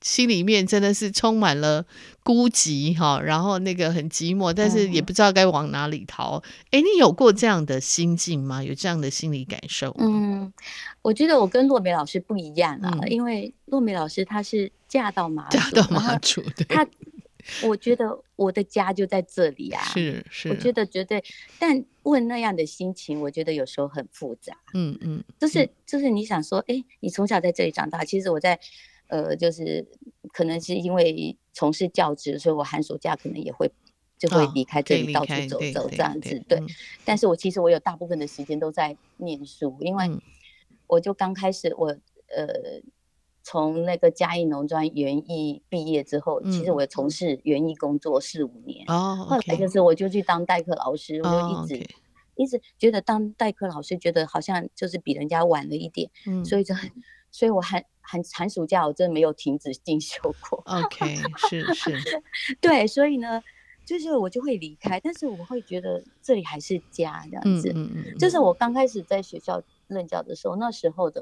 心里面真的是充满了孤寂哈，然后那个很寂寞，但是也不知道该往哪里逃。哎、嗯，你有过这样的心境吗？有这样的心理感受？
嗯，我觉得我跟洛梅老师不一样啊，嗯、因为洛梅老师她是嫁到马祖，
嫁到马祖，对。
她我觉得我的家就在这里啊，
是是，
我觉得绝对。但问那样的心情，我觉得有时候很复杂。
嗯嗯，
就是就是你想说，哎，你从小在这里长大，其实我在，呃，就是可能是因为从事教职，所以我寒暑假可能也会就会离开这里，到处走走这样子。对，但是我其实我有大部分的时间都在念书，因为我就刚开始我呃。从那个嘉义农专园艺毕业之后，嗯、其实我从事园艺工作四五年。
哦，
后来就是我就去当代课老师，哦、我就一直、一直觉得当代课老师觉得好像就是比人家晚了一点，嗯、所以就很，所以我寒寒寒暑假我真的没有停止进修过。
OK，是 (laughs) 是，(laughs)
对，所以呢，就是我就会离开，但是我会觉得这里还是家这样子。嗯嗯嗯，就是我刚开始在学校任教的时候，那时候的。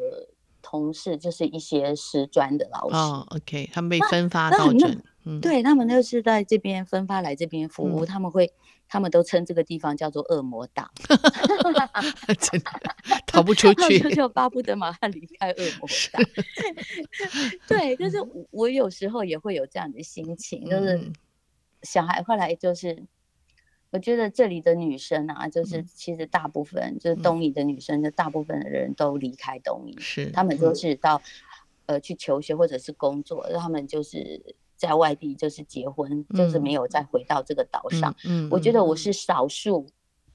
同事就是一些师专的老师。
哦，OK，他们被分发到这，
嗯，对他们就是在这边分发来这边服务，他们会，他们都称这个地方叫做恶魔岛，(laughs)
真的逃不出去，
就巴不得马上离开恶魔岛。(laughs) 对，就是我有时候也会有这样的心情，就是小孩后来就是。我觉得这里的女生啊，就是其实大部分、嗯、就是东夷的女生，就大部分的人都离开东夷，是他们都是到、嗯、呃去求学或者是工作，他们就是在外地就是结婚，嗯、就是没有再回到这个岛上。嗯，嗯我觉得我是少数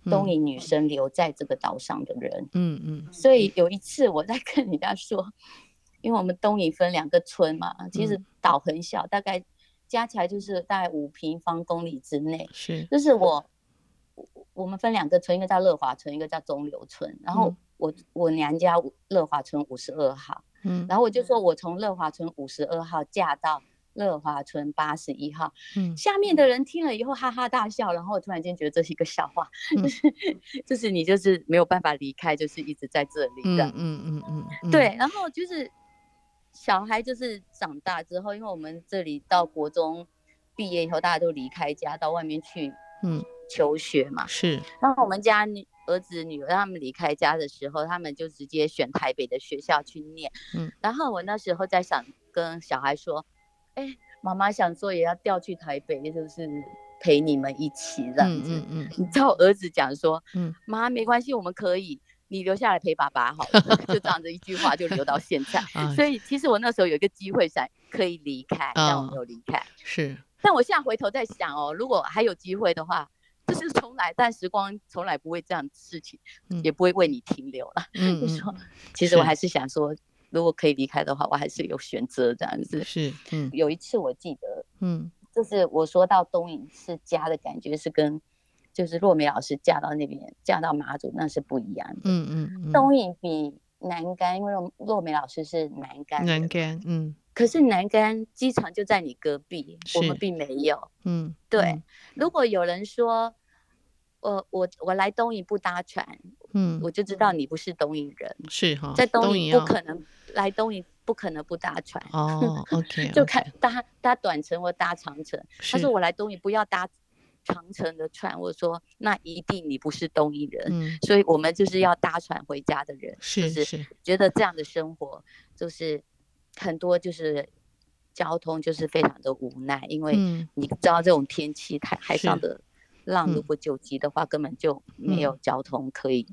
东引女生留在这个岛上的人。嗯嗯，嗯所以有一次我在跟人家说，因为我们东引分两个村嘛，其实岛很小，大概。加起来就是大概五平方公里之内，是，就是我，我们分两个村，一个叫乐华村，一个叫中流村。然后我我娘家乐华村五十二号，嗯，然后我就说我从乐华村五十二号嫁到乐华村八十一号，嗯，下面的人听了以后哈哈大笑，然后我突然间觉得这是一个笑话，就 (laughs) 是就是你就是没有办法离开，就是一直在这里的，嗯嗯嗯嗯，对，然后就是。小孩就是长大之后，因为我们这里到国中毕业以后，大家都离开家到外面去，嗯，求学嘛。是。然后我们家女儿子女儿他们离开家的时候，他们就直接选台北的学校去念。嗯。然后我那时候在想跟小孩说，哎、欸，妈妈想说也要调去台北，就是陪你们一起这样子。嗯嗯，嗯。你知道我儿子讲说，嗯，妈没关系，我们可以。你留下来陪爸爸好了，就这样子一句话就留到现在。(laughs) 所以其实我那时候有一个机会想可以离开，但我没有离开。是，但我现在回头在想哦，如果还有机会的话，就是重来，但时光从来不会这样的事情，也不会为你停留了。嗯，(laughs) 就说，其实我还是想说，如果可以离开的话，我还是有选择这样子。是，嗯，有一次我记得，嗯，就是我说到东影是家的感觉是跟。就是若梅老师嫁到那边，嫁到马祖那是不一样的。嗯嗯，嗯东影比南竿，因为若梅老师是南竿。南竿，嗯。可是南竿机场就在你隔壁，我们并没有。嗯，对。嗯、如果有人说，我我我来东引不搭船，嗯，我就知道你不是东引人。是哈，在东引不可能来东引，不可能不搭船。哦，OK，(laughs) 就看搭搭短程或搭长程。他说我来东引不要搭。长程的船，我说那一定你不是东引人，嗯、所以我们就是要搭船回家的人，是是，觉得这样的生活就是很多就是交通就是非常的无奈，因为你知道这种天气，海海上的浪如果九级的话，根本就没有交通可以。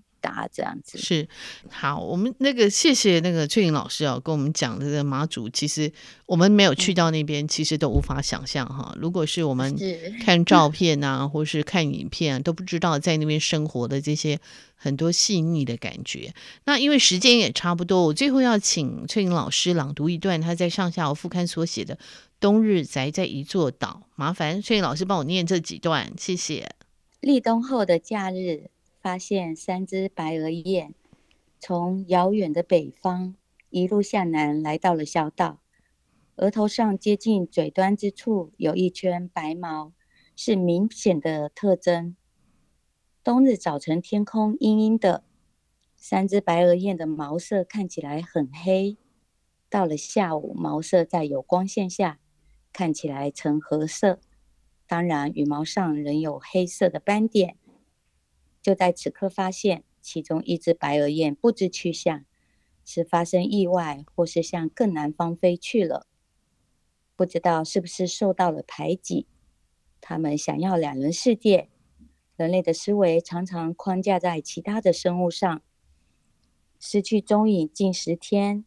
这样子是好，我们那个谢谢那个翠玲老师啊，跟我们讲这个马祖，其实我们没有去到那边，其实都无法想象哈。如果是我们看照片啊，或是看影片啊，都不知道在那边生活的这些很多细腻的感觉。那因为时间也差不多，我最后要请翠玲老师朗读一段他在上下游副刊所写的《冬日宅在一座岛》，麻烦翠玲老师帮我念这几段，谢谢。立冬后的假日。发现三只白额雁从遥远的北方一路向南，来到了小岛。额头上接近嘴端之处有一圈白毛，是明显的特征。冬日早晨天空阴阴的，三只白额雁的毛色看起来很黑，到了下午，毛色在有光线下看起来呈褐色，当然羽毛上仍有黑色的斑点。就在此刻，发现其中一只白额雁不知去向，是发生意外，或是向更南方飞去了。不知道是不是受到了排挤，他们想要两人世界。人类的思维常常框架在其他的生物上，失去踪影近十天。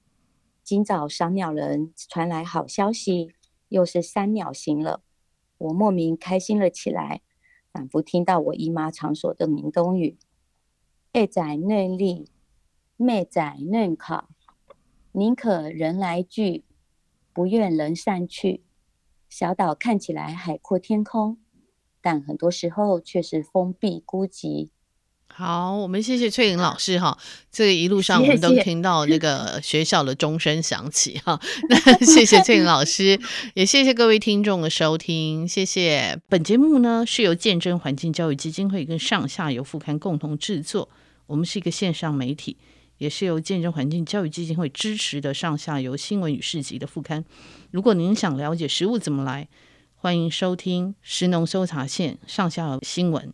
今早赏鸟人传来好消息，又是三鸟行了，我莫名开心了起来，仿佛听到我姨妈常说的闽东语：“爱仔嫩立，妹仔嫩考，宁可人来聚，不愿人散去。”小岛看起来海阔天空。但很多时候却是封闭孤寂。
好，我们谢谢翠玲老师哈。这个一路上我们都听到那个学校的钟声响起哈。(laughs) 那谢谢翠玲老师，也谢谢各位听众的收听。谢谢。本节目呢是由见证环境教育基金会跟上下游副刊共同制作。我们是一个线上媒体，也是由见证环境教育基金会支持的上下游新闻与市集的副刊。如果您想了解食物怎么来，欢迎收听食农搜查线上下游新闻。